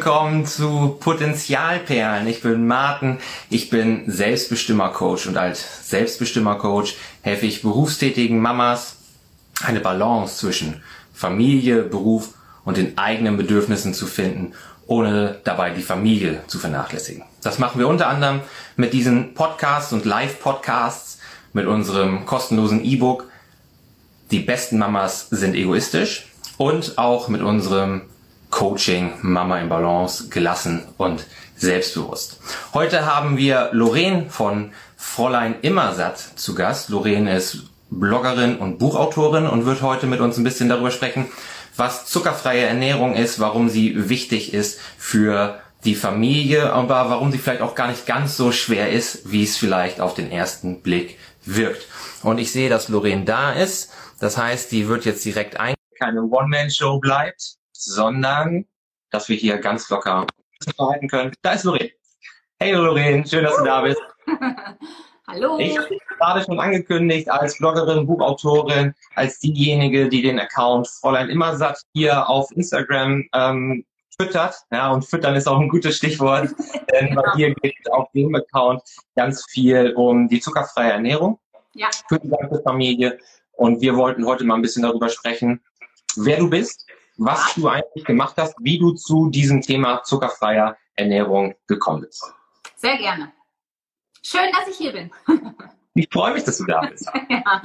willkommen zu Potenzialperlen. Ich bin Martin, ich bin Selbstbestimmer-Coach und als Selbstbestimmer-Coach helfe ich berufstätigen Mamas, eine Balance zwischen Familie, Beruf und den eigenen Bedürfnissen zu finden, ohne dabei die Familie zu vernachlässigen. Das machen wir unter anderem mit diesen Podcasts und Live-Podcasts, mit unserem kostenlosen E-Book Die besten Mamas sind egoistisch und auch mit unserem Coaching Mama in Balance gelassen und selbstbewusst. Heute haben wir Lorraine von Fräulein Immersatt zu Gast. Lorraine ist Bloggerin und Buchautorin und wird heute mit uns ein bisschen darüber sprechen, was zuckerfreie Ernährung ist, warum sie wichtig ist für die Familie, aber warum sie vielleicht auch gar nicht ganz so schwer ist, wie es vielleicht auf den ersten Blick wirkt. Und ich sehe, dass Lorraine da ist. Das heißt, die wird jetzt direkt ein. Keine One-Man-Show bleibt, sondern dass wir hier ganz locker verhalten können. Da ist Lorraine. Hey Lorraine, schön, dass du da bist. Hallo. Ich habe dich gerade schon angekündigt als Bloggerin, Buchautorin, als diejenige, die den Account Fräulein Immersatt hier auf Instagram ähm, füttert. Ja, und füttern ist auch ein gutes Stichwort, denn bei dir geht es auf dem Account ganz viel um die zuckerfreie Ernährung Ja. für die ganze Familie. Und wir wollten heute mal ein bisschen darüber sprechen, wer du bist, was du eigentlich gemacht hast, wie du zu diesem Thema zuckerfreier Ernährung gekommen bist. Sehr gerne. Schön, dass ich hier bin. Ich freue mich, dass du da bist. ja.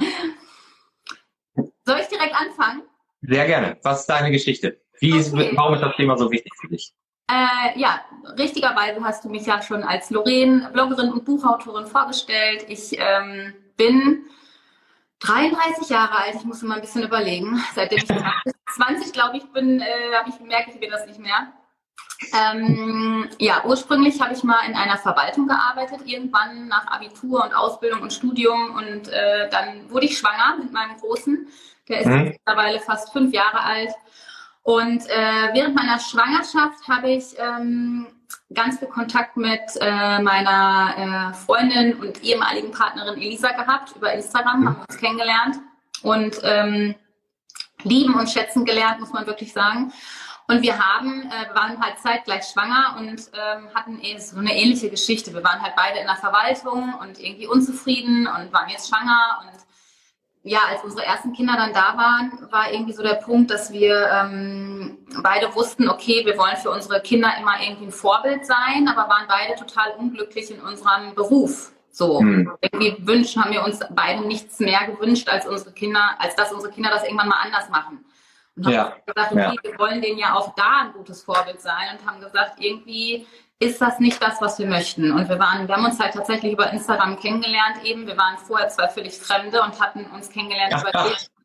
Soll ich direkt anfangen? Sehr gerne. Was ist deine Geschichte? Wie ist, Okay. warum ist das Thema so wichtig für dich? Äh, ja, richtigerweise hast du mich ja schon als Lorraine, Bloggerin und Buchautorin vorgestellt. Ich ähm, bin 33 Jahre alt, ich muss mal ein bisschen überlegen. Seitdem ich 20, glaube ich, bin, äh, habe ich gemerkt, ich will das nicht mehr. Ähm, ja, ursprünglich habe ich mal in einer Verwaltung gearbeitet, irgendwann nach Abitur und Ausbildung und Studium und äh, dann wurde ich schwanger mit meinem Großen. Der ist Mhm. mittlerweile fast fünf Jahre alt. Und äh, während meiner Schwangerschaft habe ich ähm, ganz viel Kontakt mit äh, meiner äh, Freundin und ehemaligen Partnerin Elisa gehabt. Über Instagram Mhm. haben wir uns kennengelernt und ähm, lieben und schätzen gelernt, muss man wirklich sagen. Und wir haben, äh, waren halt zeitgleich schwanger und ähm, hatten eh so eine ähnliche Geschichte. Wir waren halt beide in der Verwaltung und irgendwie unzufrieden und waren jetzt schwanger und ja, als unsere ersten Kinder dann da waren, war irgendwie so der Punkt, dass wir ähm, beide wussten, okay, wir wollen für unsere Kinder immer irgendwie ein Vorbild sein, aber waren beide total unglücklich in unserem Beruf. So, Hm. irgendwie wünschen, haben wir uns beide nichts mehr gewünscht, als unsere Kinder, als dass unsere Kinder das irgendwann mal anders machen. Und haben Ja, gesagt, okay, wir wollen denen ja auch da ein gutes Vorbild sein und haben gesagt, irgendwie ist das nicht das, was wir möchten. Und wir waren, wir haben uns halt tatsächlich über Instagram kennengelernt eben. Wir waren vorher zwei völlig Fremde und hatten uns kennengelernt Ach, über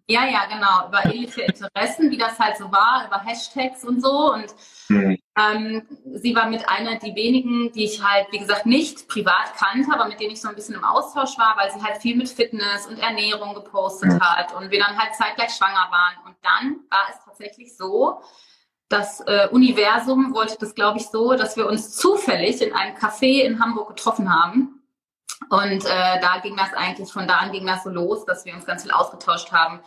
ja, ja, genau, über ähnliche Interessen, wie das halt so war, über Hashtags und so. Und Hm. Ähm, sie war mit einer die wenigen, die ich halt, wie gesagt, nicht privat kannte, aber mit denen ich so ein bisschen im Austausch war, weil sie halt viel mit Fitness und Ernährung gepostet hat und wir dann halt zeitgleich schwanger waren. Und dann war es tatsächlich so, das äh, Universum wollte das, glaube ich, so, dass wir uns zufällig in einem Café in Hamburg getroffen haben. Und äh, da ging das eigentlich, von da an ging das so los, dass wir uns ganz viel ausgetauscht haben.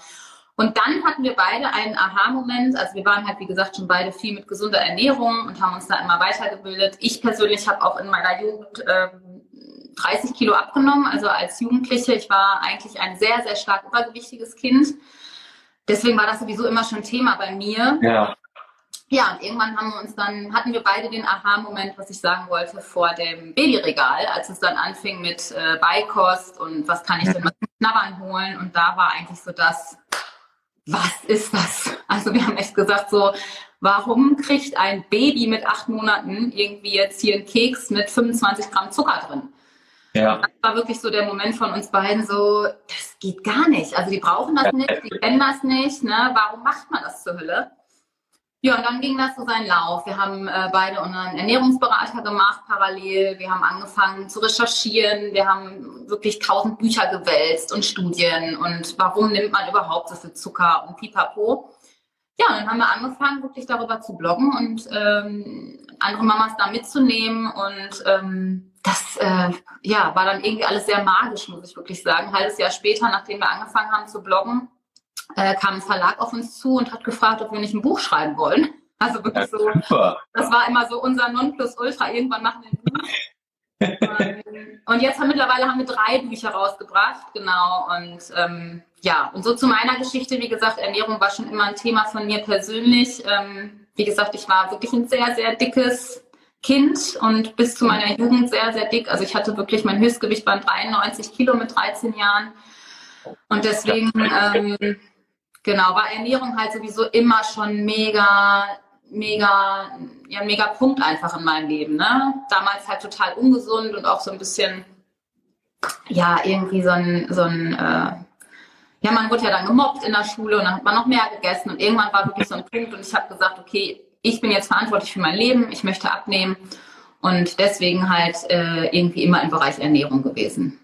Und dann hatten wir beide einen Aha-Moment. Also wir waren halt, wie gesagt, schon beide viel mit gesunder Ernährung und haben uns da immer weitergebildet. Ich persönlich habe auch in meiner Jugend ähm, 30 Kilo abgenommen, also als Jugendliche. Ich war eigentlich ein sehr, sehr stark übergewichtiges Kind. Deswegen war das sowieso immer schon Thema bei mir. Ja. Ja, und irgendwann haben wir uns dann, hatten wir beide den Aha-Moment, was ich sagen wollte, vor dem Babyregal, als es dann anfing mit äh, Beikost und was kann ich denn mal zum Knabbern holen. Und da war eigentlich so das, was ist das? Also wir haben echt gesagt so, warum kriegt ein Baby mit acht Monaten irgendwie jetzt hier einen Keks mit 25 Gramm Zucker drin? Ja. Das war wirklich so der Moment von uns beiden so, das geht gar nicht. Also die brauchen das nicht, die kennen das nicht, ne? Warum macht man das zur Hölle? Ja, und dann ging das so seinen Lauf. Wir haben äh, beide unseren Ernährungsberater gemacht parallel. Wir haben angefangen zu recherchieren. Wir haben wirklich tausend Bücher gewälzt und Studien und warum nimmt man überhaupt so viel Zucker und pipapo. Ja, und dann haben wir angefangen, wirklich darüber zu bloggen und ähm, andere Mamas da mitzunehmen und ähm, das äh, ja, war dann irgendwie alles sehr magisch, muss ich wirklich sagen. Ein halbes Jahr später, nachdem wir angefangen haben zu bloggen, äh, kam ein Verlag auf uns zu und hat gefragt, ob wir nicht ein Buch schreiben wollen. Also wirklich so, das war immer so unser Nonplusultra. Irgendwann machen wir ein Buch. und jetzt haben mittlerweile haben wir drei Bücher rausgebracht, genau. Und ähm, ja, und so zu meiner Geschichte, wie gesagt, Ernährung war schon immer ein Thema von mir persönlich. Ähm, wie gesagt, ich war wirklich ein sehr, sehr dickes Kind und bis zu meiner Jugend sehr, sehr dick. Also ich hatte wirklich, mein Höchstgewicht waren 93 Kilo mit 13 Jahren. Und deswegen, ähm, genau, war Ernährung halt sowieso immer schon mega mega, ja, mega Punkt einfach in meinem Leben. Ne? Damals halt total ungesund und auch so ein bisschen, ja, irgendwie so ein, so ein äh, ja, man wurde ja dann gemobbt in der Schule und dann hat man noch mehr gegessen und irgendwann war wirklich so ein Punkt und ich habe gesagt, okay, ich bin jetzt verantwortlich für mein Leben, ich möchte abnehmen und deswegen halt äh, irgendwie immer im Bereich Ernährung gewesen.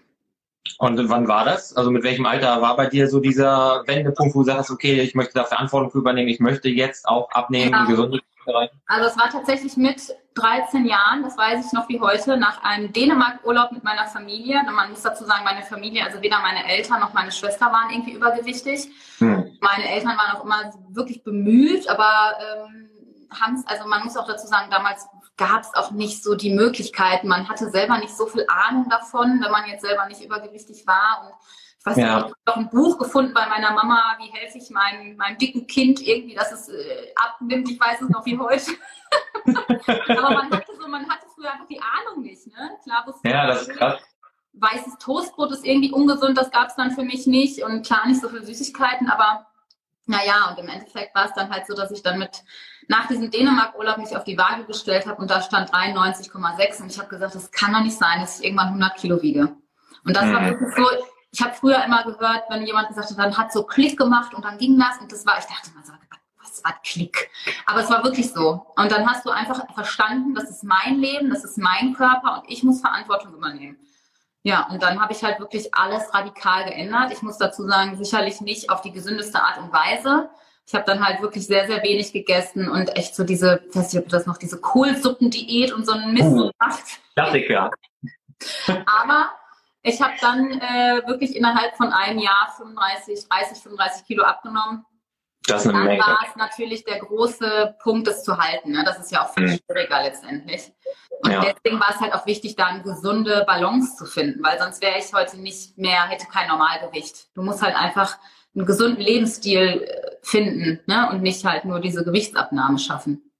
Und wann war das? Also mit welchem Alter war bei dir so dieser Wendepunkt, wo du sagst, okay, ich möchte da Verantwortung für übernehmen, ich möchte jetzt auch abnehmen, ja. gesund erreichen? Also es war tatsächlich mit 13 Jahren, das weiß ich noch wie heute, nach einem Dänemark-Urlaub mit meiner Familie. Und man muss dazu sagen, meine Familie, also weder meine Eltern noch meine Schwester waren irgendwie übergewichtig. Hm. Meine Eltern waren auch immer wirklich bemüht, aber ähm, haben es, also man muss auch dazu sagen, damals gab es auch nicht so die Möglichkeiten. Man hatte selber nicht so viel Ahnung davon, wenn man jetzt selber nicht übergewichtig war. Und ich weiß ja. nicht, ich habe noch ein Buch gefunden bei meiner Mama, wie helfe ich meinem, meinem dicken Kind irgendwie, dass es äh, abnimmt. Ich weiß es noch wie heute. Aber man hatte so, man hatte früher einfach die Ahnung nicht, ne? Klar Ja, das ist krass. Weißes Toastbrot ist irgendwie ungesund, das gab es dann für mich nicht. Und klar nicht so viele Süßigkeiten, aber naja, und im Endeffekt war es dann halt so, dass ich dann mit nach diesem Dänemark-Urlaub mich auf die Waage gestellt habe und da stand 93,6 und ich habe gesagt, das kann doch nicht sein, dass ich irgendwann 100 Kilo wiege. Und das mhm. war wirklich so, ich habe früher immer gehört, wenn jemand gesagt hat, dann hat so Klick gemacht und dann ging das und das war, ich dachte mal so, was war Klick? Aber es war wirklich so. Und dann hast du einfach verstanden, das ist mein Leben, das ist mein Körper und ich muss Verantwortung übernehmen. Ja, und dann habe ich halt wirklich alles radikal geändert. Ich muss dazu sagen, sicherlich nicht auf die gesündeste Art und Weise. Ich habe dann halt wirklich sehr, sehr wenig gegessen und echt so diese, ich weiß nicht, ob das noch diese Kohlsuppendiät und so einen Mist uh, macht. Klassiker. Aber ich habe dann äh, wirklich innerhalb von einem Jahr 35, 30, 35 Kilo abgenommen. Das ist eine dann Menge. war es natürlich der große Punkt, das zu halten. Ne? Das ist ja auch viel mhm. schwieriger letztendlich. Und ja. deswegen war es halt auch wichtig, da eine gesunde Balance zu finden, weil sonst wäre ich heute nicht mehr, hätte kein Normalgewicht. Du musst halt einfach einen gesunden Lebensstil äh, finden ne? und nicht halt nur diese Gewichtsabnahme schaffen.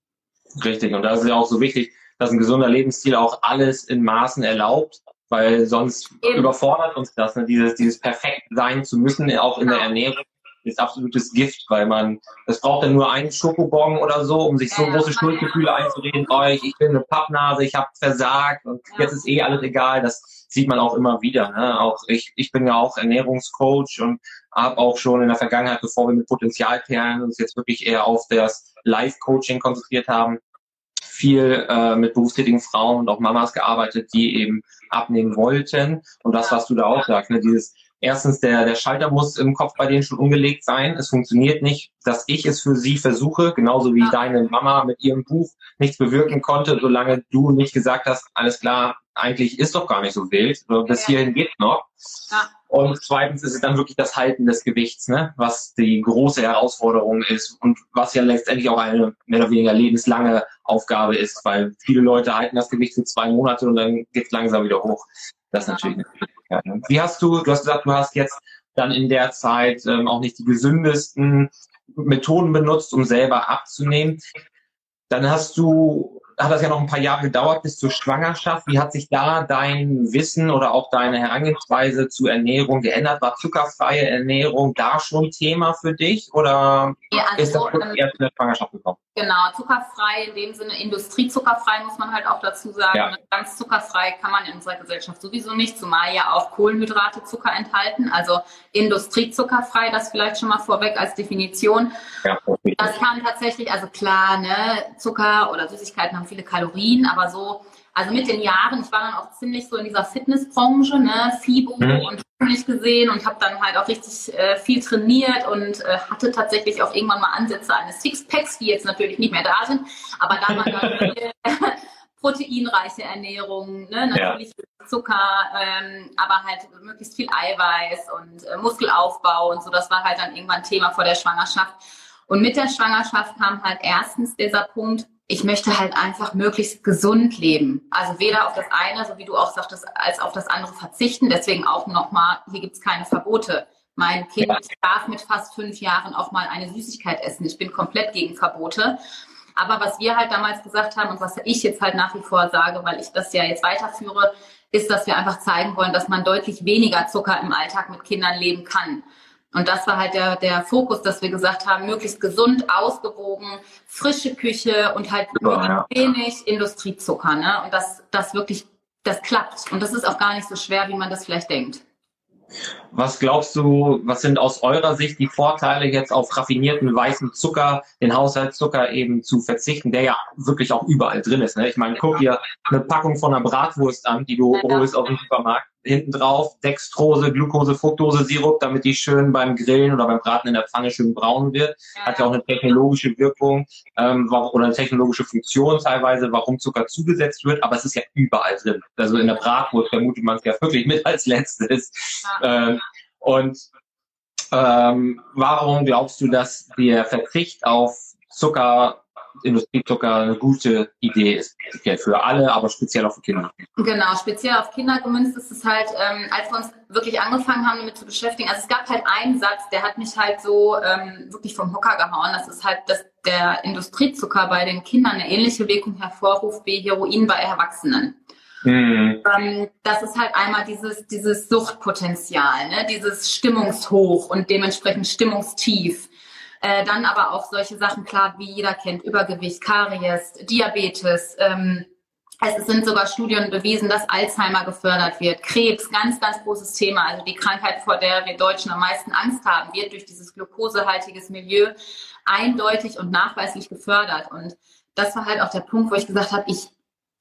Richtig, und da ist ja auch so wichtig, dass ein gesunder Lebensstil auch alles in Maßen erlaubt, weil sonst Eben. überfordert uns das, ne? dieses, dieses perfekt sein zu müssen, auch in genau. der Ernährung ist absolutes Gift, weil man, es braucht dann nur einen Schokobon oder so, um sich so ja, große Schuldgefühle einzureden, oh, ich, ich bin eine Pappnase, ich habe versagt und ja. jetzt ist eh alles egal. Das sieht man auch immer wieder. Ne? Auch ich, ich bin ja auch Ernährungscoach und habe auch schon in der Vergangenheit, bevor wir mit Potenzialperlen uns jetzt wirklich eher auf das Live-Coaching konzentriert haben, viel äh, mit berufstätigen Frauen und auch Mamas gearbeitet, die eben abnehmen wollten. Und das, was du da auch sagst, ne, dieses erstens, der, der Schalter muss im Kopf bei denen schon umgelegt sein. Es funktioniert nicht, dass ich es für sie versuche, genauso wie ja. deine Mama mit ihrem Buch nichts bewirken konnte, solange du nicht gesagt hast, alles klar, eigentlich ist doch gar nicht so wild, bis ja. hierhin geht noch. Ja. Und zweitens ist es dann wirklich das Halten des Gewichts, ne? was die große Herausforderung ist und was ja letztendlich auch eine mehr oder weniger lebenslange Aufgabe ist, weil viele Leute halten das Gewicht für zwei Monate und dann geht es langsam wieder hoch. Das ist natürlich eine Schwierigkeit. Ne? Wie hast du, du hast gesagt, du hast jetzt dann in der Zeit ähm, auch nicht die gesündesten Methoden benutzt, um selber abzunehmen. Dann hast du hat das ja noch ein paar Jahre gedauert bis zur Schwangerschaft. Wie hat sich da dein Wissen oder auch deine Herangehensweise zu Ernährung geändert? War zuckerfreie Ernährung da schon Thema für dich oder ja, also ist das ähm, erst in der Schwangerschaft gekommen? Genau, zuckerfrei in dem Sinne industriezuckerfrei muss man halt auch dazu sagen. Ja. Ganz zuckerfrei kann man in unserer Gesellschaft sowieso nicht, zumal ja auch Kohlenhydrate Zucker enthalten. Also industriezuckerfrei, das vielleicht schon mal vorweg als Definition. Ja, das kann tatsächlich, also klar, ne, Zucker oder Süßigkeiten haben viele Kalorien, aber so, also mit den Jahren, ich war dann auch ziemlich so in dieser Fitnessbranche, ne, FIBO mhm. und nicht gesehen und habe dann halt auch richtig äh, viel trainiert und äh, hatte tatsächlich auch irgendwann mal Ansätze eines Sixpacks, die jetzt natürlich nicht mehr da sind, aber da war dann viel, proteinreiche Ernährung, ne? natürlich ja. Zucker, ähm, aber halt möglichst viel Eiweiß und äh, Muskelaufbau und so. Das war halt dann irgendwann Thema vor der Schwangerschaft. Und mit der Schwangerschaft kam halt erstens dieser Punkt, ich möchte halt einfach möglichst gesund leben. Also weder auf das eine, so wie du auch sagtest, als auf das andere verzichten. Deswegen auch nochmal, hier gibt es keine Verbote. Mein Kind darf mit fast fünf Jahren auch mal eine Süßigkeit essen. Ich bin komplett gegen Verbote. Aber was wir halt damals gesagt haben und was ich jetzt halt nach wie vor sage, weil ich das ja jetzt weiterführe, ist, dass wir einfach zeigen wollen, dass man deutlich weniger Zucker im Alltag mit Kindern leben kann. Und das war halt der, der Fokus, dass wir gesagt haben, möglichst gesund, ausgewogen, frische Küche und halt ja, ja. wenig Industriezucker. Ne? Und das, das wirklich, das klappt. Und das ist auch gar nicht so schwer, wie man das vielleicht denkt. Was glaubst du, was sind aus eurer Sicht die Vorteile, jetzt auf raffinierten weißen Zucker, den Haushaltszucker eben zu verzichten, der ja wirklich auch überall drin ist? Ne? Ich meine, guck dir eine Packung von einer Bratwurst an, die du holst aus dem Supermarkt hinten drauf Dextrose, Glucose, Fructose, Sirup, damit die schön beim Grillen oder beim Braten in der Pfanne schön braun wird. Hat ja auch eine technologische Wirkung ähm, oder eine technologische Funktion teilweise, warum Zucker zugesetzt wird, aber es ist ja überall drin. Also in der Bratwurst vermutet man es ja wirklich mit als letztes. Ähm, und ähm, warum glaubst du, dass der Verzicht auf Zucker Industriezucker eine gute Idee ist für alle, aber speziell auch für Kinder. Genau, speziell auf Kinder gemünzt ist es halt, ähm, als wir uns wirklich angefangen haben, damit zu beschäftigen. Also es gab halt einen Satz, der hat mich halt so ähm, wirklich vom Hocker gehauen. Das ist halt, dass der Industriezucker bei den Kindern eine ähnliche Wirkung hervorruft wie Heroin bei Erwachsenen. Mhm. Ähm, das ist halt einmal dieses, dieses Suchtpotenzial, ne? dieses Stimmungshoch und dementsprechend Stimmungstief. Äh, dann aber auch solche Sachen, klar, wie jeder kennt, Übergewicht, Karies, Diabetes. Ähm, es sind sogar Studien bewiesen, dass Alzheimer gefördert wird. Krebs, ganz, ganz großes Thema. Also die Krankheit, vor der wir Deutschen am meisten Angst haben, wird durch dieses glukosehaltiges Milieu eindeutig und nachweislich gefördert. Und das war halt auch der Punkt, wo ich gesagt habe, ich,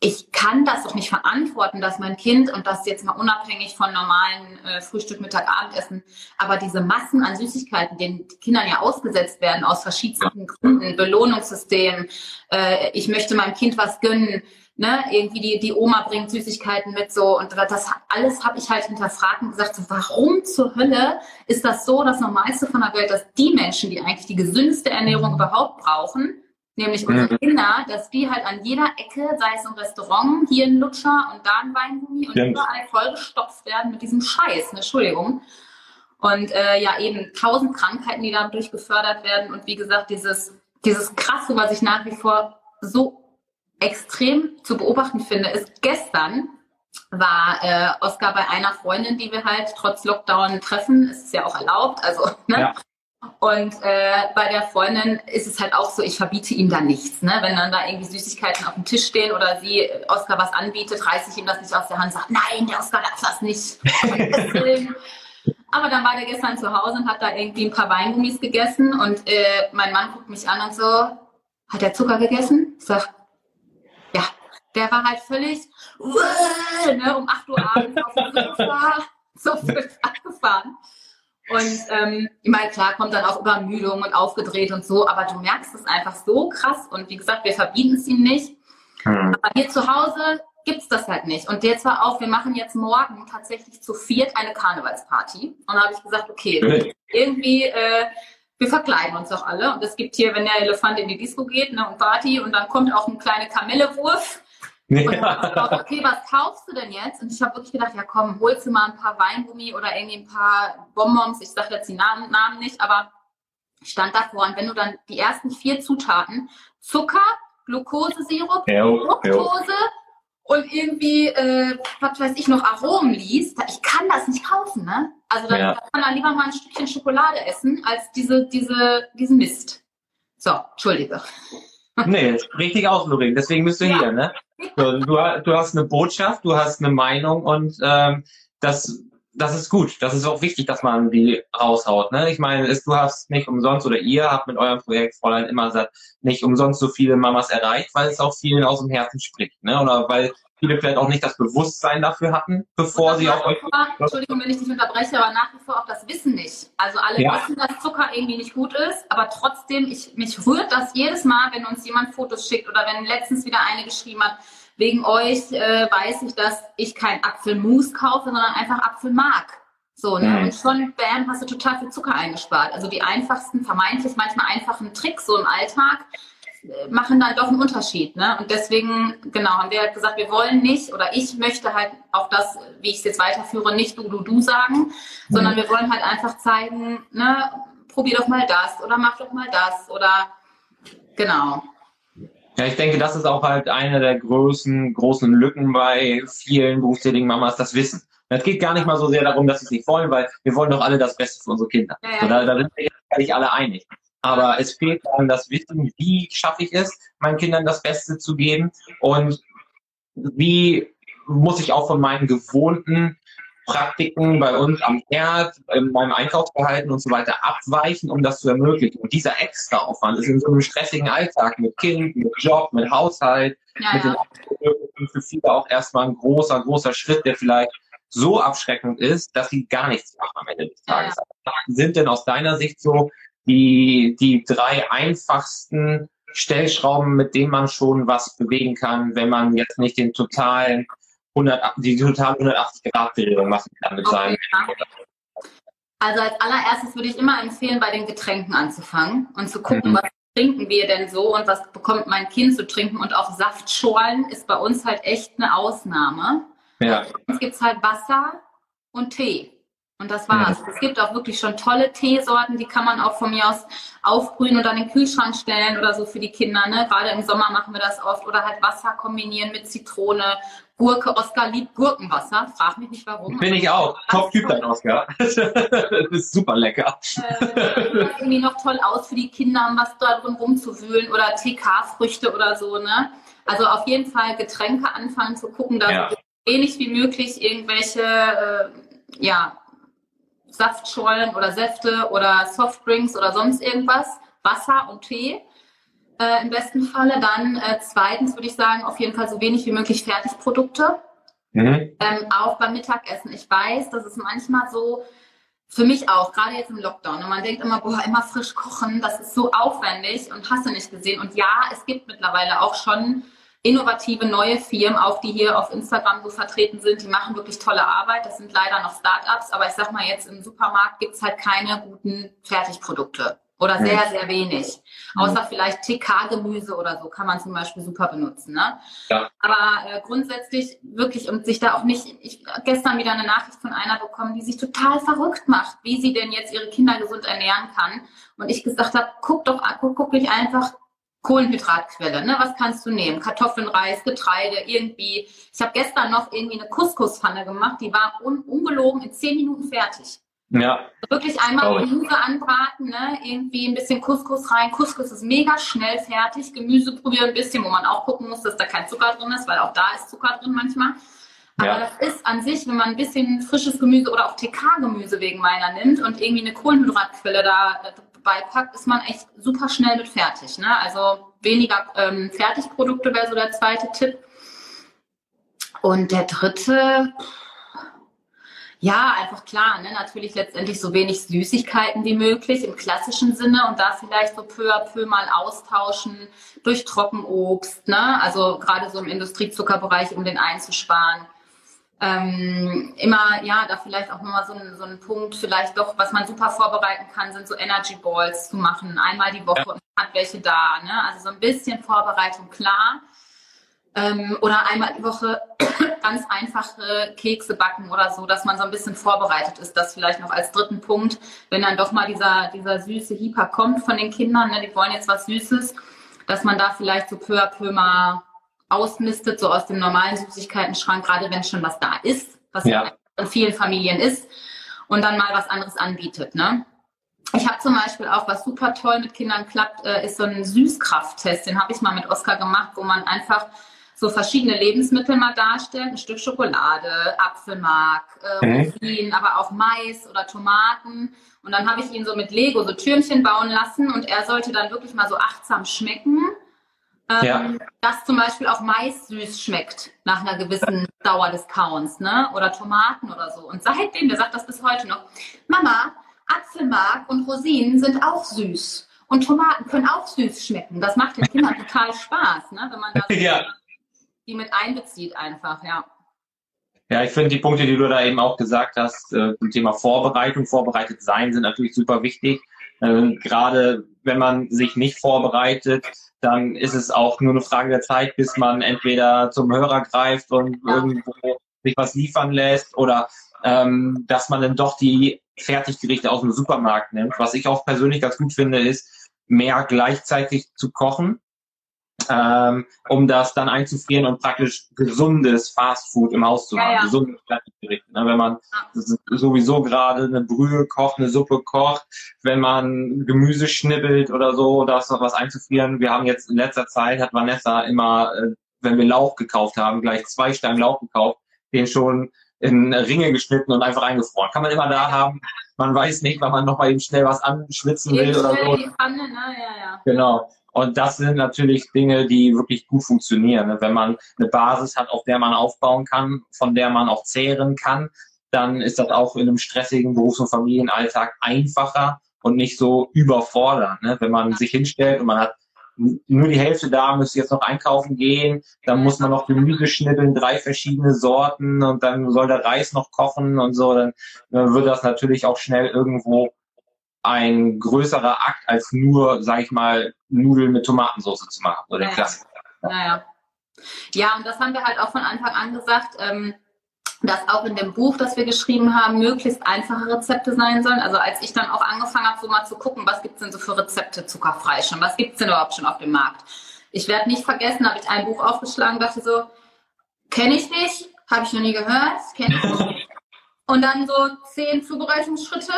ich kann das doch nicht verantworten, dass mein Kind, und das jetzt mal unabhängig von normalen äh, Frühstück, Mittag, Abendessen, aber diese Massen an Süßigkeiten, denen die Kindern ja ausgesetzt werden, aus verschiedensten Gründen, Belohnungssystem, äh, ich möchte meinem Kind was gönnen, ne, irgendwie die, die Oma bringt Süßigkeiten mit so und das alles habe ich halt hinterfragt und gesagt, so, warum zur Hölle ist das so das Normalste von der Welt, dass die Menschen, die eigentlich die gesündeste Ernährung überhaupt brauchen, nämlich unsere mhm. Kinder, dass die halt an jeder Ecke, sei es im Restaurant, hier ein Lutscher und da ein Weingummi und Stimmt. überall vollgestopft werden mit diesem Scheiß, ne, Entschuldigung. Und äh, ja, eben tausend Krankheiten, die dadurch gefördert werden. Und wie gesagt, dieses, dieses Krasse, was ich nach wie vor so extrem zu beobachten finde, ist gestern war äh, Oscar bei einer Freundin, die wir halt trotz Lockdown treffen. Es ist ja auch erlaubt, also ne? Ja. Und äh, bei der Freundin ist es halt auch so, ich verbiete ihm da nichts. Ne? Wenn dann da irgendwie Süßigkeiten auf dem Tisch stehen oder sie Oscar was anbietet, reiße ich ihm das nicht aus der Hand und sage, nein, der Oscar darf das nicht. Aber dann war der gestern zu Hause und hat da irgendwie ein paar Weingummis gegessen und äh, mein Mann guckt mich an und so, hat er Zucker gegessen? Ich sag, ja, der war halt völlig ne, um 8 Uhr abends auf dem Sofa, so frisch angefahren. Und ähm, ich meine, klar, kommt dann auch Übermüdung und aufgedreht und so, aber du merkst es einfach so krass. Und wie gesagt, wir verbieten es ihm nicht. Mhm. Aber hier zu Hause gibt's das halt nicht. Und jetzt war auch, wir machen jetzt morgen tatsächlich zu viert eine Karnevalsparty. Und da habe ich gesagt, okay, irgendwie, äh, wir verkleiden uns doch alle. Und es gibt hier, wenn der Elefant in die Disco geht, ne, und Party, und dann kommt auch ein kleiner Kamellewurf. Und dann auch, okay, was kaufst du denn jetzt? Und ich habe wirklich gedacht, ja komm, holst du mal ein paar Weingummi oder irgendwie ein paar Bonbons. Ich sage jetzt die Namen, Namen nicht, aber ich stand davor. Und wenn du dann die ersten vier Zutaten, Zucker, Glukosesirup, Fructose und irgendwie, äh, was weiß ich noch, Aromen liest, ich kann das nicht kaufen, ne? Also dann ja. kann er lieber mal ein Stückchen Schokolade essen, als diese, diese, diesen Mist. So, Entschuldige. Nee, richtig aus, Lorin. Deswegen bist du ja. hier, ne? Du, du hast eine Botschaft, du hast eine Meinung und ähm, das, das ist gut. Das ist auch wichtig, dass man die raushaut. Ne? Ich meine, ist, du hast nicht umsonst oder ihr habt mit eurem Projekt Fräulein immer nicht umsonst so viele Mamas erreicht, weil es auch vielen aus dem Herzen spricht. Ne? Oder weil viele vielleicht auch nicht das Bewusstsein dafür hatten, bevor sie auf euch. Entschuldigung, wenn ich dich unterbreche, aber nach wie vor auch das Wissen nicht. Also alle ja. wissen, dass Zucker irgendwie nicht gut ist, aber trotzdem, ich, mich rührt das jedes Mal, wenn uns jemand Fotos schickt oder wenn letztens wieder eine geschrieben hat, wegen euch äh, weiß ich, dass ich kein Apfelmus kaufe, sondern einfach Apfelmark. So, ne? Mhm. Und schon, bam, hast du total viel Zucker eingespart. Also die einfachsten, vermeintlich manchmal einfachen Tricks so im Alltag machen dann doch einen Unterschied. Ne? Und deswegen, genau, haben wir halt gesagt, wir wollen nicht, oder ich möchte halt auch das, wie ich es jetzt weiterführe, nicht du, du, du sagen, mhm. sondern wir wollen halt einfach zeigen, ne, probier doch mal das oder mach doch mal das oder genau. Ja, ich denke, das ist auch halt eine der großen, großen Lücken bei vielen berufstätigen Mamas, das Wissen. Es geht gar nicht mal so sehr darum, dass sie es nicht wollen, weil wir wollen doch alle das Beste für unsere Kinder. Ja, ja. So, da, da sind wir eigentlich alle einig. Aber es fehlt dann das Wissen, wie schaffe ich es, meinen Kindern das Beste zu geben und wie muss ich auch von meinen gewohnten Praktiken bei uns am Herd, in meinem Einkaufsverhalten und so weiter abweichen, um das zu ermöglichen. Und dieser Extraaufwand ist in so einem stressigen Alltag mit Kind, mit Job, mit Haushalt, ja, mit ja. den für viele auch erstmal ein großer, großer Schritt, der vielleicht so abschreckend ist, dass sie gar nichts machen am Ende des Tages. Ja. Sind denn aus deiner Sicht so die, die drei einfachsten Stellschrauben, mit denen man schon was bewegen kann, wenn man jetzt nicht den totalen 100, die total 180 Grad Drehung machen kann mit okay. seinem. Also als allererstes würde ich immer empfehlen, bei den Getränken anzufangen und zu gucken, mhm. was trinken wir denn so und was bekommt mein Kind zu trinken und auch Saftschorlen ist bei uns halt echt eine Ausnahme. Ja. Es gibt halt Wasser und Tee. Und das war's. Ja. Es gibt auch wirklich schon tolle Teesorten, die kann man auch von mir aus aufbrühen und dann in den Kühlschrank stellen oder so für die Kinder. Ne? Gerade im Sommer machen wir das oft. Oder halt Wasser kombinieren mit Zitrone, Gurke. Oskar liebt Gurkenwasser. Frag mich nicht warum. Bin ich auch. Top-Typ dein Oskar. das ist super lecker. Äh, sieht irgendwie noch toll aus für die Kinder, um was da drin rumzuwühlen. Oder TK-Früchte oder so. Ne? Also auf jeden Fall Getränke anfangen zu gucken, dass ja wenig wie möglich irgendwelche äh, ja, Saftschollen oder Säfte oder Softdrinks oder sonst irgendwas, Wasser und Tee äh, im besten Falle. Dann äh, zweitens würde ich sagen, auf jeden Fall so wenig wie möglich Fertigprodukte. Mhm. Ähm, auch beim Mittagessen. Ich weiß, das ist manchmal so, für mich auch, gerade jetzt im Lockdown. Und man denkt immer, boah, immer frisch kochen, das ist so aufwendig und hast du nicht gesehen. Und ja, es gibt mittlerweile auch schon innovative neue Firmen, auch die hier auf Instagram so vertreten sind, die machen wirklich tolle Arbeit. Das sind leider noch Startups, aber ich sag mal jetzt im Supermarkt gibt's halt keine guten Fertigprodukte oder sehr, sehr wenig. Außer vielleicht TK-Gemüse oder so kann man zum Beispiel super benutzen. Ne? Ja. Aber äh, grundsätzlich wirklich und sich da auch nicht, ich gestern wieder eine Nachricht von einer bekommen, die sich total verrückt macht, wie sie denn jetzt ihre Kinder gesund ernähren kann. Und ich gesagt habe, guck doch, guck, guck dich einfach Kohlenhydratquelle, ne? Was kannst du nehmen? Kartoffeln, Reis, Getreide, irgendwie. Ich habe gestern noch irgendwie eine Couscous-Pfanne gemacht, die war un ungelogen in zehn Minuten fertig. Ja. Wirklich einmal Gemüse anbraten, ne? irgendwie ein bisschen Couscous rein. Couscous ist mega schnell fertig. Gemüse probieren ein bisschen, wo man auch gucken muss, dass da kein Zucker drin ist, weil auch da ist Zucker drin manchmal. Aber ja. das ist an sich, wenn man ein bisschen frisches Gemüse oder auch TK-Gemüse wegen meiner nimmt und irgendwie eine Kohlenhydratquelle da beipackt, ist man echt super schnell mit fertig. Ne? Also weniger ähm, Fertigprodukte wäre so der zweite Tipp. Und der dritte, ja, einfach klar, ne? natürlich letztendlich so wenig Süßigkeiten wie möglich im klassischen Sinne und da vielleicht so peu à peu mal austauschen durch Trockenobst, ne? also gerade so im Industriezuckerbereich, um den einzusparen ähm, immer, ja, da vielleicht auch nochmal so ein, so ein Punkt, vielleicht doch, was man super vorbereiten kann, sind so Energy Balls zu machen, einmal die Woche ja. und hat welche da, ne? Also so ein bisschen Vorbereitung, klar. Ähm, oder einmal die Woche ganz einfache Kekse backen oder so, dass man so ein bisschen vorbereitet ist. Das vielleicht noch als dritten Punkt, wenn dann doch mal dieser, dieser süße Hyper kommt von den Kindern, ne? die wollen jetzt was Süßes, dass man da vielleicht so peu à peu mal ausmistet, so aus dem normalen Süßigkeiten-Schrank, gerade wenn schon was da ist, was ja. in vielen Familien ist, und dann mal was anderes anbietet. Ne? Ich habe zum Beispiel auch, was super toll mit Kindern klappt, äh, ist so ein Süßkrafttest. Den habe ich mal mit Oskar gemacht, wo man einfach so verschiedene Lebensmittel mal darstellt. Ein Stück Schokolade, Apfelmark, äh, Rosinen, aber auch Mais oder Tomaten. Und dann habe ich ihn so mit Lego so Türmchen bauen lassen und er sollte dann wirklich mal so achtsam schmecken ähm, ja. dass zum Beispiel auch Mais süß schmeckt nach einer gewissen Dauer des Kauens, ne? Oder Tomaten oder so. Und seitdem, der sagt das bis heute noch, Mama, Apfelmark und Rosinen sind auch süß. Und Tomaten können auch süß schmecken. Das macht den Kindern total Spaß, ne? wenn man da ja. die mit einbezieht einfach, ja. Ja, ich finde die Punkte, die du da eben auch gesagt hast, äh, zum Thema Vorbereitung, vorbereitet sein, sind natürlich super wichtig. Äh, gerade wenn man sich nicht vorbereitet, dann ist es auch nur eine Frage der Zeit, bis man entweder zum Hörer greift und irgendwo sich was liefern lässt oder ähm, dass man dann doch die Fertiggerichte aus dem Supermarkt nimmt. Was ich auch persönlich ganz gut finde, ist, mehr gleichzeitig zu kochen ähm, um das dann einzufrieren und praktisch gesundes Fastfood im Haus zu haben, ja, ja. gesundes Fertiggericht. Ne? Wenn man sowieso gerade eine Brühe kocht, eine Suppe kocht, wenn man Gemüse schnibbelt oder so, da ist noch was einzufrieren. Wir haben jetzt in letzter Zeit, hat Vanessa immer, äh, wenn wir Lauch gekauft haben, gleich zwei Stangen Lauch gekauft, den schon in Ringe geschnitten und einfach eingefroren. Kann man immer da haben. Man weiß nicht, wann man noch mal eben schnell was anschwitzen will oder so. Die Pfanne, ne? ja, ja. Genau. Und das sind natürlich Dinge, die wirklich gut funktionieren. Ne? Wenn man eine Basis hat, auf der man aufbauen kann, von der man auch zehren kann, dann ist das auch in einem stressigen Berufs- und Familienalltag einfacher und nicht so überfordernd. Ne? Wenn man sich hinstellt und man hat nur die Hälfte da, müsste jetzt noch einkaufen gehen, dann muss man noch Gemüse schnibbeln, drei verschiedene Sorten und dann soll der Reis noch kochen und so, dann, dann wird das natürlich auch schnell irgendwo ein größerer Akt als nur, sag ich mal, Nudeln mit Tomatensauce zu machen oder naja. Klassiker. Naja. Ja, und das haben wir halt auch von Anfang an gesagt, ähm, dass auch in dem Buch, das wir geschrieben haben, möglichst einfache Rezepte sein sollen. Also als ich dann auch angefangen habe, so mal zu gucken, was gibt's denn so für Rezepte zuckerfrei schon, was gibt's denn überhaupt schon auf dem Markt? Ich werde nicht vergessen, habe ich ein Buch aufgeschlagen, dachte so, kenne ich nicht, habe ich noch nie gehört, kenne ich nicht. Und dann so zehn Zubereitungsschritte,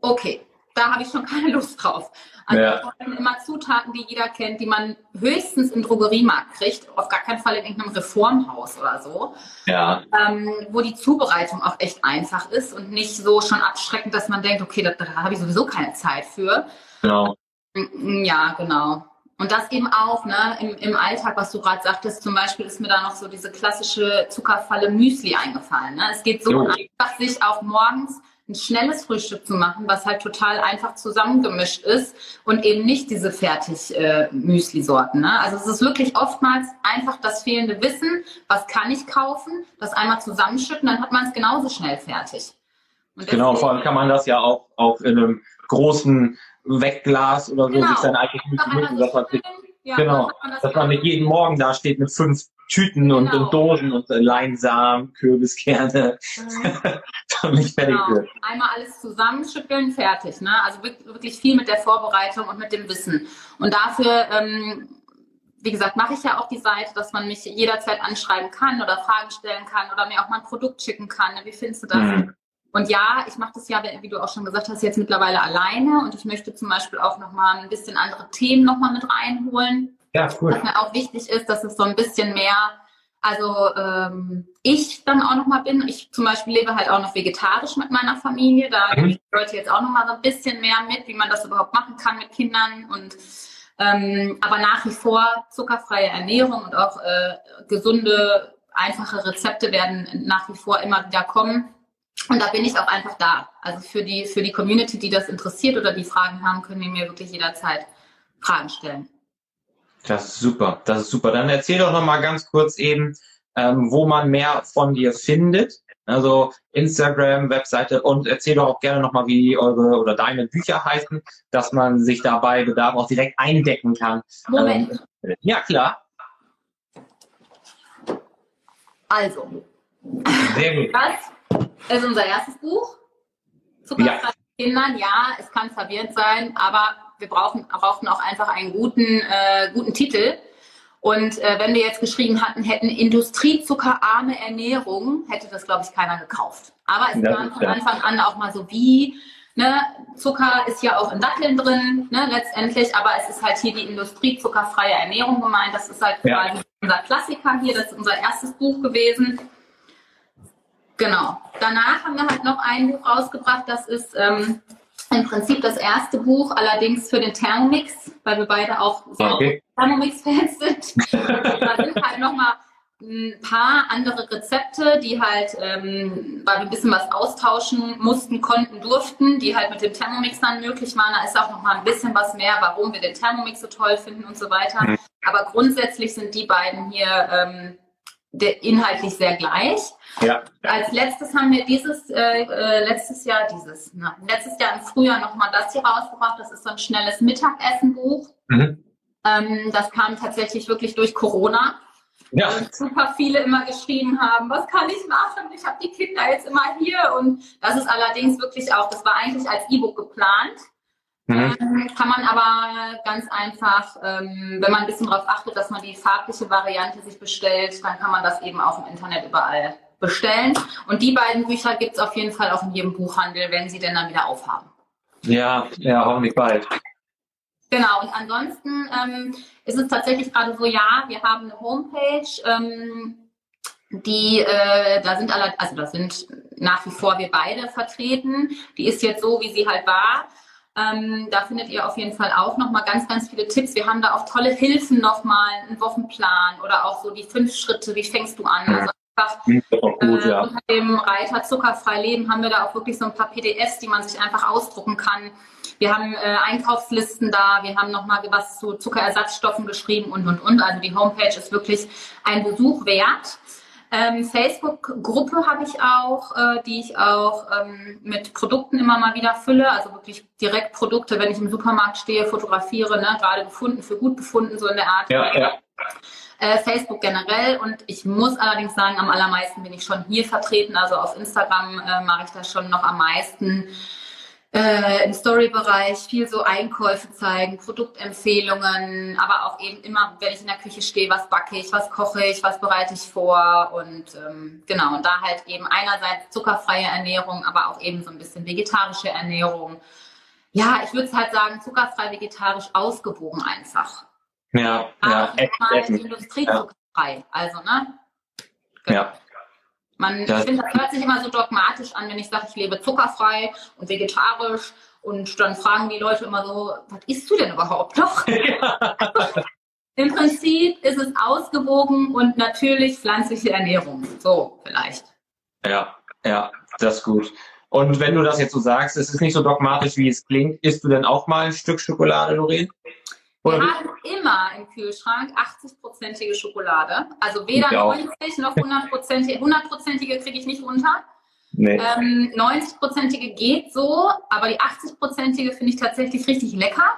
okay, da habe ich schon keine Lust drauf. Also ja. immer Zutaten, die jeder kennt, die man höchstens im Drogeriemarkt kriegt, auf gar keinen Fall in irgendeinem Reformhaus oder so. Ja. Ähm, wo die Zubereitung auch echt einfach ist und nicht so schon abschreckend, dass man denkt, okay, da, da habe ich sowieso keine Zeit für. Genau. Ja, genau. Und das eben auch ne, im, im Alltag, was du gerade sagtest, zum Beispiel ist mir da noch so diese klassische Zuckerfalle Müsli eingefallen. Ne? Es geht so jo. einfach, sich auch morgens ein schnelles Frühstück zu machen, was halt total einfach zusammengemischt ist und eben nicht diese fertig äh. Ne? Also es ist wirklich oftmals einfach das fehlende Wissen, was kann ich kaufen, das einmal zusammenschütten, dann hat man es genauso schnell fertig. genau, vor allem kann man das ja auch, auch in einem großen Wegglas oder so genau. sich sein eigenes Müsli sich, ja, genau, das dass man nicht jeden Morgen da steht mit fünf Tüten genau. und, und, Dosen und Leinsamen, Kürbiskerne, mhm. damit fertig genau. Einmal alles zusammenschütteln, fertig. Ne? Also wirklich viel mit der Vorbereitung und mit dem Wissen. Und dafür, ähm, wie gesagt, mache ich ja auch die Seite, dass man mich jederzeit anschreiben kann oder Fragen stellen kann oder mir auch mal ein Produkt schicken kann. Wie findest du das? Mhm. Und ja, ich mache das ja, wie du auch schon gesagt hast, jetzt mittlerweile alleine und ich möchte zum Beispiel auch nochmal ein bisschen andere Themen nochmal mit reinholen. Ja, cool. Was mir auch wichtig ist, dass es so ein bisschen mehr, also ähm, ich dann auch nochmal bin. Ich zum Beispiel lebe halt auch noch vegetarisch mit meiner Familie. Da mhm. ich Leute jetzt auch nochmal so ein bisschen mehr mit, wie man das überhaupt machen kann mit Kindern und ähm, aber nach wie vor zuckerfreie Ernährung und auch äh, gesunde, einfache Rezepte werden nach wie vor immer wieder kommen. Und da bin ich auch einfach da. Also für die, für die Community, die das interessiert oder die Fragen haben, können die mir wirklich jederzeit Fragen stellen. Das ist super, das ist super. Dann erzähl doch noch mal ganz kurz eben, ähm, wo man mehr von dir findet. Also Instagram, Webseite und erzähl doch auch gerne nochmal, wie eure oder deine Bücher heißen, dass man sich dabei Bedarf auch direkt eindecken kann. Moment. Ähm, ja, klar. Also. Sehr gut. Das ist unser erstes Buch. Zuckerfrei ja. Kindern, ja, es kann verwirrend sein, aber wir brauchen, brauchten auch einfach einen guten, äh, guten Titel. Und äh, wenn wir jetzt geschrieben hatten, hätten industriezuckerarme Ernährung, hätte das, glaube ich, keiner gekauft. Aber es ja, war von Anfang an auch mal so wie, ne, Zucker ist ja auch in Datteln drin, ne, letztendlich, aber es ist halt hier die industriezuckerfreie Ernährung gemeint. Das ist halt ja. quasi unser Klassiker hier, das ist unser erstes Buch gewesen. Genau. Danach haben wir halt noch ein Buch rausgebracht, das ist ähm, im Prinzip das erste Buch, allerdings für den Thermomix, weil wir beide auch so okay. Thermomix-Fans sind. da sind halt nochmal ein paar andere Rezepte, die halt, ähm, weil wir ein bisschen was austauschen mussten, konnten, durften, die halt mit dem Thermomix dann möglich waren. Da ist auch nochmal ein bisschen was mehr, warum wir den Thermomix so toll finden und so weiter. Mhm. Aber grundsätzlich sind die beiden hier ähm, inhaltlich sehr gleich. Ja. Als letztes haben wir dieses, äh, äh, letztes Jahr, dieses, na, letztes Jahr im Frühjahr nochmal das hier rausgebracht. Das ist so ein schnelles Mittagessenbuch. Mhm. Ähm, das kam tatsächlich wirklich durch Corona. Ja. Und super viele immer geschrieben haben, was kann ich machen? Ich habe die Kinder jetzt immer hier. Und das ist allerdings wirklich auch, das war eigentlich als E-Book geplant. Mhm. Ähm, kann man aber ganz einfach, ähm, wenn man ein bisschen darauf achtet, dass man die farbliche Variante sich bestellt, dann kann man das eben auch im Internet überall bestellen. Und die beiden Bücher gibt es auf jeden Fall auch in jedem Buchhandel, wenn sie denn dann wieder aufhaben. Ja, ja, hoffentlich bald. Genau, und ansonsten ähm, ist es tatsächlich gerade so, ja, wir haben eine Homepage, ähm, die, äh, da sind alle, also da sind nach wie vor wir beide vertreten. Die ist jetzt so, wie sie halt war. Ähm, da findet ihr auf jeden Fall auch nochmal ganz, ganz viele Tipps. Wir haben da auch tolle Hilfen nochmal, einen Wochenplan oder auch so die fünf Schritte, wie fängst du an? Also einfach gut, äh, ja. unter dem Reiter Zuckerfrei Leben haben wir da auch wirklich so ein paar PDFs, die man sich einfach ausdrucken kann. Wir haben äh, Einkaufslisten da, wir haben nochmal was zu Zuckerersatzstoffen geschrieben und, und, und. Also die Homepage ist wirklich ein Besuch wert. Ähm, Facebook-Gruppe habe ich auch, äh, die ich auch ähm, mit Produkten immer mal wieder fülle. Also wirklich direkt Produkte, wenn ich im Supermarkt stehe, fotografiere, ne? gerade gefunden, für gut befunden, so in der Art. Ja, ja. Äh, Facebook generell und ich muss allerdings sagen, am allermeisten bin ich schon hier vertreten. Also auf Instagram äh, mache ich das schon noch am meisten äh, im Story-Bereich viel so Einkäufe zeigen, Produktempfehlungen, aber auch eben immer, wenn ich in der Küche stehe, was backe ich, was koche ich, was bereite ich vor und ähm, genau, und da halt eben einerseits zuckerfreie Ernährung, aber auch eben so ein bisschen vegetarische Ernährung. Ja, ich würde halt sagen, zuckerfrei, vegetarisch, ausgewogen einfach. Ja, aber ja. Echt, mal industriezuckerfrei, ja. also, ne? Genau. Ja. Man, ich finde, das hört sich immer so dogmatisch an, wenn ich sage, ich lebe zuckerfrei und vegetarisch. Und dann fragen die Leute immer so, was isst du denn überhaupt noch? Im Prinzip ist es ausgewogen und natürlich pflanzliche Ernährung. So, vielleicht. Ja, ja, das ist gut. Und wenn du das jetzt so sagst, es ist nicht so dogmatisch, wie es klingt, isst du denn auch mal ein Stück Schokolade, Lorraine? Wir haben immer im Kühlschrank 80-prozentige Schokolade. Also weder 90 noch 100-prozentige. 100-prozentige kriege ich nicht runter. Nee. Ähm, 90-prozentige geht so, aber die 80-prozentige finde ich tatsächlich richtig lecker.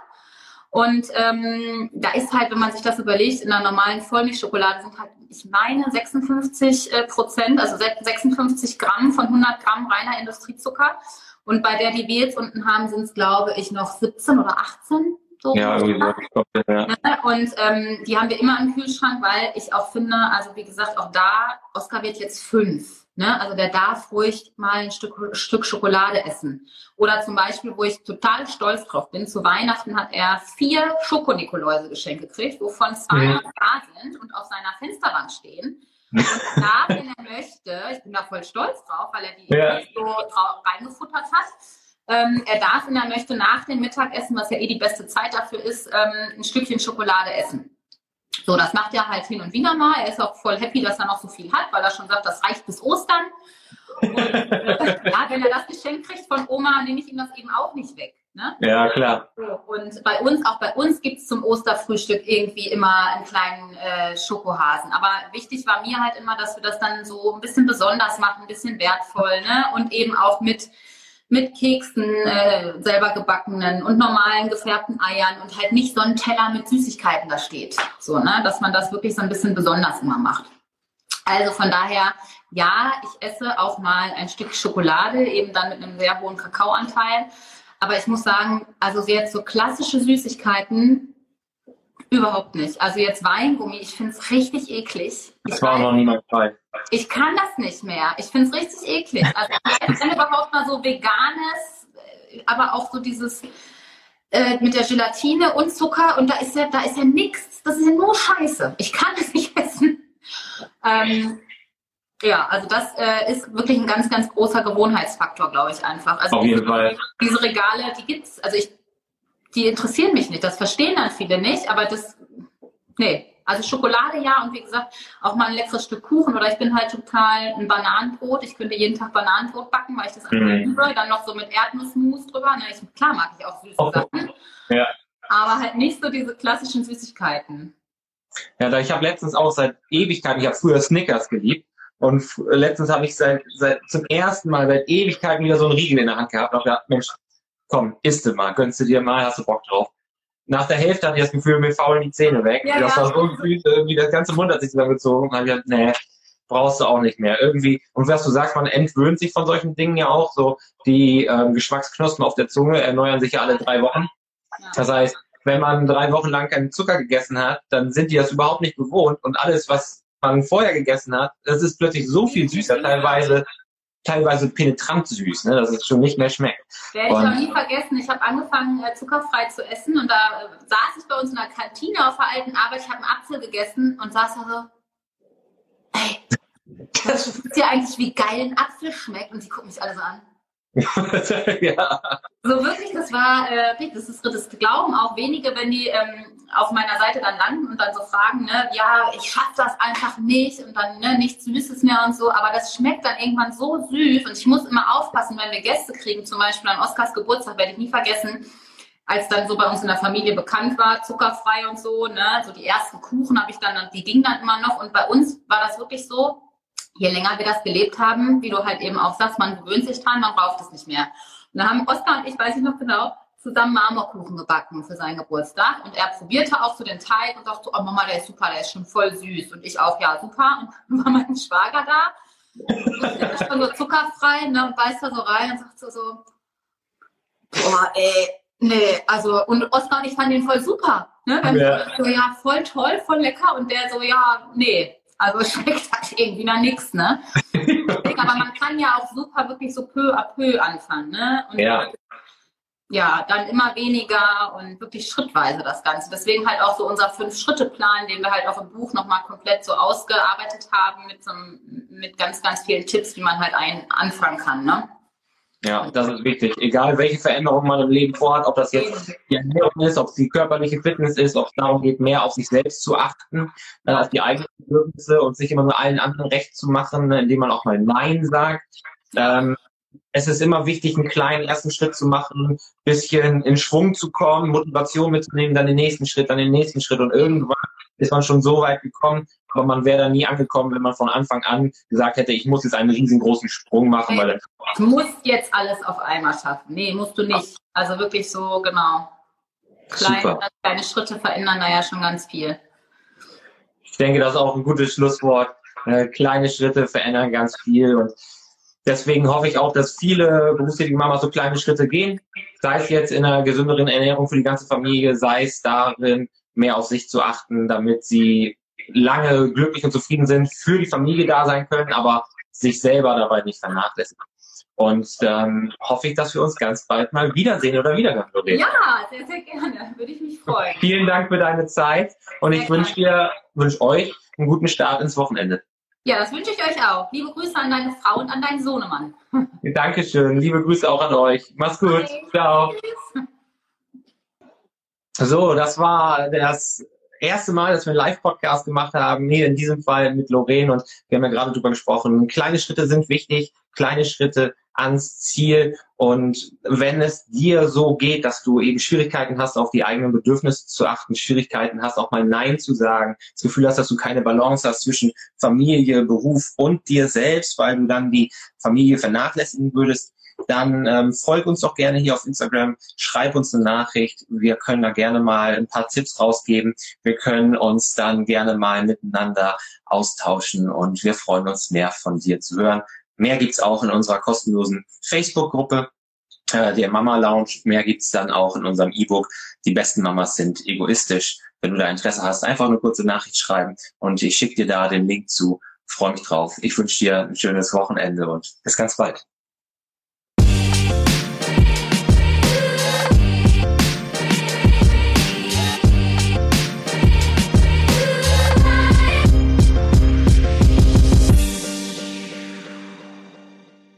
Und ähm, da ist halt, wenn man sich das überlegt, in einer normalen Vollmilchschokolade sind halt, ich meine, 56 äh, Prozent, also 56 Gramm von 100 Gramm reiner Industriezucker. Und bei der, die wir jetzt unten haben, sind es, glaube ich, noch 17 oder 18 so ja, so. Ja. Ne? Und ähm, die haben wir immer im Kühlschrank, weil ich auch finde, also wie gesagt, auch da, Oskar wird jetzt fünf. Ne? Also der darf ruhig mal ein Stück, Stück Schokolade essen. Oder zum Beispiel, wo ich total stolz drauf bin, zu Weihnachten hat er vier Schokonikoläuse geschenkt gekriegt, wovon zwei mhm. da sind und auf seiner Fensterwand stehen. Und da, wenn er möchte, ich bin da voll stolz drauf, weil er die ja. so reingefuttert hat, ähm, er darf, wenn er möchte, nach dem Mittagessen, was ja eh die beste Zeit dafür ist, ähm, ein Stückchen Schokolade essen. So, das macht er halt hin und wieder mal. Er ist auch voll happy, dass er noch so viel hat, weil er schon sagt, das reicht bis Ostern. Und äh, ja, wenn er das Geschenk kriegt von Oma, nehme ich ihm das eben auch nicht weg. Ne? Ja, klar. Und bei uns, auch bei uns gibt es zum Osterfrühstück irgendwie immer einen kleinen äh, Schokohasen. Aber wichtig war mir halt immer, dass wir das dann so ein bisschen besonders machen, ein bisschen wertvoll, ne? Und eben auch mit mit Keksen, äh, selber gebackenen und normalen gefärbten Eiern und halt nicht so ein Teller mit Süßigkeiten da steht. So, ne, dass man das wirklich so ein bisschen besonders immer macht. Also von daher, ja, ich esse auch mal ein Stück Schokolade, eben dann mit einem sehr hohen Kakaoanteil. Aber ich muss sagen, also jetzt so klassische Süßigkeiten überhaupt nicht. Also jetzt Weingummi, ich finde es richtig eklig. Das ich war weiß, noch nie mein Fall. Ich kann das nicht mehr. Ich finde es richtig eklig. Also wenn überhaupt mal so veganes, äh, aber auch so dieses äh, mit der Gelatine und Zucker und da ist ja, da ist ja nichts. Das ist ja nur Scheiße. Ich kann das nicht essen. Ähm, ja, also das äh, ist wirklich ein ganz, ganz großer Gewohnheitsfaktor, glaube ich einfach. Also Auf jeden Fall. Diese Regale, die gibt's, also ich, die interessieren mich nicht. Das verstehen dann viele nicht, aber das, nee, also Schokolade ja und wie gesagt auch mal ein leckeres Stück Kuchen oder ich bin halt total ein Bananenbrot. Ich könnte jeden Tag Bananenbrot backen, weil ich das einfach mhm. liebe. Dann noch so mit Erdnussmus drüber. Na, ich, klar mag ich auch süße oh. Sachen. Ja. Aber halt nicht so diese klassischen Süßigkeiten. Ja, ich habe letztens auch seit Ewigkeiten, ich habe früher Snickers geliebt und letztens habe ich seit, seit zum ersten Mal seit Ewigkeiten wieder so einen Riegel in der Hand gehabt und gedacht, Mensch, komm, isst du mal, gönnst du dir mal, hast du Bock drauf. Nach der Hälfte hatte ich das Gefühl, mir faulen die Zähne weg. Ja, das ja. war so gefühlt, irgendwie das ganze Mund hat sich zusammengezogen und dann habe ich gedacht, nee, brauchst du auch nicht mehr. Irgendwie, und was du sagst, man entwöhnt sich von solchen Dingen ja auch. So die ähm, Geschmacksknospen auf der Zunge erneuern sich ja alle drei Wochen. Das heißt, wenn man drei Wochen lang keinen Zucker gegessen hat, dann sind die das überhaupt nicht gewohnt und alles, was man vorher gegessen hat, das ist plötzlich so viel süßer, teilweise teilweise penetrant süß, ne, dass es schon nicht mehr schmeckt. Werde ich noch nie vergessen. Ich habe angefangen, äh, zuckerfrei zu essen und da äh, saß ich bei uns in der Kantine auf der alten Arbeit. Ich habe einen Apfel gegessen und saß da so, ey, das ist ja eigentlich, wie geil ein Apfel schmeckt. Und die gucken mich alle so an. ja. So wirklich, das war, äh, das ist das glauben. Auch wenige, wenn die ähm, auf meiner Seite dann landen und dann so fragen, ne, ja, ich schaffe das einfach nicht und dann ne, nichts Süßes mehr und so, aber das schmeckt dann irgendwann so süß und ich muss immer aufpassen, wenn wir Gäste kriegen, zum Beispiel an Oskars Geburtstag, werde ich nie vergessen, als dann so bei uns in der Familie bekannt war, zuckerfrei und so, ne, so die ersten Kuchen habe ich dann, die gingen dann immer noch. Und bei uns war das wirklich so, je länger wir das gelebt haben, wie du halt eben auch sagst, man gewöhnt sich dran, man braucht es nicht mehr. Und dann haben Oskar und ich, weiß ich noch genau, zusammen Marmorkuchen gebacken für seinen Geburtstag. Und er probierte auch so den Teig und sagte, oh Mama, der ist super, der ist schon voll süß. Und ich auch, ja, super. Und dann war mein Schwager da. Und der ist schon so zuckerfrei ne, und beißt da so rein und sagt so, so boah, ey, nee, also, und Oskar und ich fanden den voll super. Ne? Ja. So, ja, voll toll, voll lecker. Und der so, ja, nee, also schmeckt halt irgendwie nach nichts, ne? Aber man kann ja auch super wirklich so peu à peu anfangen, ne? Und ja. ja, dann immer weniger und wirklich schrittweise das Ganze. Deswegen halt auch so unser Fünf-Schritte-Plan, den wir halt auch im Buch nochmal komplett so ausgearbeitet haben mit, so, mit ganz, ganz vielen Tipps, wie man halt ein, anfangen kann, ne? Ja, das ist wichtig. Egal, welche Veränderung man im Leben vorhat, ob das jetzt die Ernährung ist, ob es die körperliche Fitness ist, ob es darum geht, mehr auf sich selbst zu achten, äh, auf die eigenen Bedürfnisse und sich immer nur allen anderen recht zu machen, ne, indem man auch mal Nein sagt. Ähm, es ist immer wichtig, einen kleinen ersten Schritt zu machen, bisschen in Schwung zu kommen, Motivation mitzunehmen, dann den nächsten Schritt, dann den nächsten Schritt und irgendwann ist man schon so weit gekommen, aber man wäre da nie angekommen, wenn man von Anfang an gesagt hätte, ich muss jetzt einen riesengroßen Sprung machen. Weil du musst jetzt alles auf einmal schaffen. Nee, musst du nicht. Also wirklich so, genau. Kleine, kleine Schritte verändern da ja schon ganz viel. Ich denke, das ist auch ein gutes Schlusswort. Äh, kleine Schritte verändern ganz viel und deswegen hoffe ich auch, dass viele berufstätige Mamas so kleine Schritte gehen, sei es jetzt in einer gesünderen Ernährung für die ganze Familie, sei es darin, mehr auf sich zu achten, damit sie lange glücklich und zufrieden sind, für die Familie da sein können, aber sich selber dabei nicht vernachlässigen. Und dann hoffe ich, dass wir uns ganz bald mal wiedersehen oder wiederhören. Ja, sehr, sehr gerne. Würde ich mich freuen. Vielen Dank für deine Zeit und sehr ich wünsche dir, wünsche euch einen guten Start ins Wochenende. Ja, das wünsche ich euch auch. Liebe Grüße an deine Frau und an deinen Sohnemann. Dankeschön. Liebe Grüße auch an euch. Mach's gut. Bye. Ciao. So, das war das erste Mal, dass wir einen Live-Podcast gemacht haben, hier in diesem Fall mit Lorraine und wir haben ja gerade drüber gesprochen. Kleine Schritte sind wichtig, kleine Schritte ans Ziel und wenn es dir so geht, dass du eben Schwierigkeiten hast, auf die eigenen Bedürfnisse zu achten, Schwierigkeiten hast, auch mal Nein zu sagen, das Gefühl hast, dass du keine Balance hast zwischen Familie, Beruf und dir selbst, weil du dann die Familie vernachlässigen würdest, dann ähm, folg uns doch gerne hier auf Instagram, schreib uns eine Nachricht. Wir können da gerne mal ein paar Tipps rausgeben. Wir können uns dann gerne mal miteinander austauschen und wir freuen uns mehr von dir zu hören. Mehr gibt's auch in unserer kostenlosen Facebook-Gruppe, äh, der Mama Lounge. Mehr gibt's dann auch in unserem E-Book. Die besten Mamas sind egoistisch. Wenn du da Interesse hast, einfach eine kurze Nachricht schreiben und ich schicke dir da den Link zu. Freue mich drauf. Ich wünsche dir ein schönes Wochenende und bis ganz bald.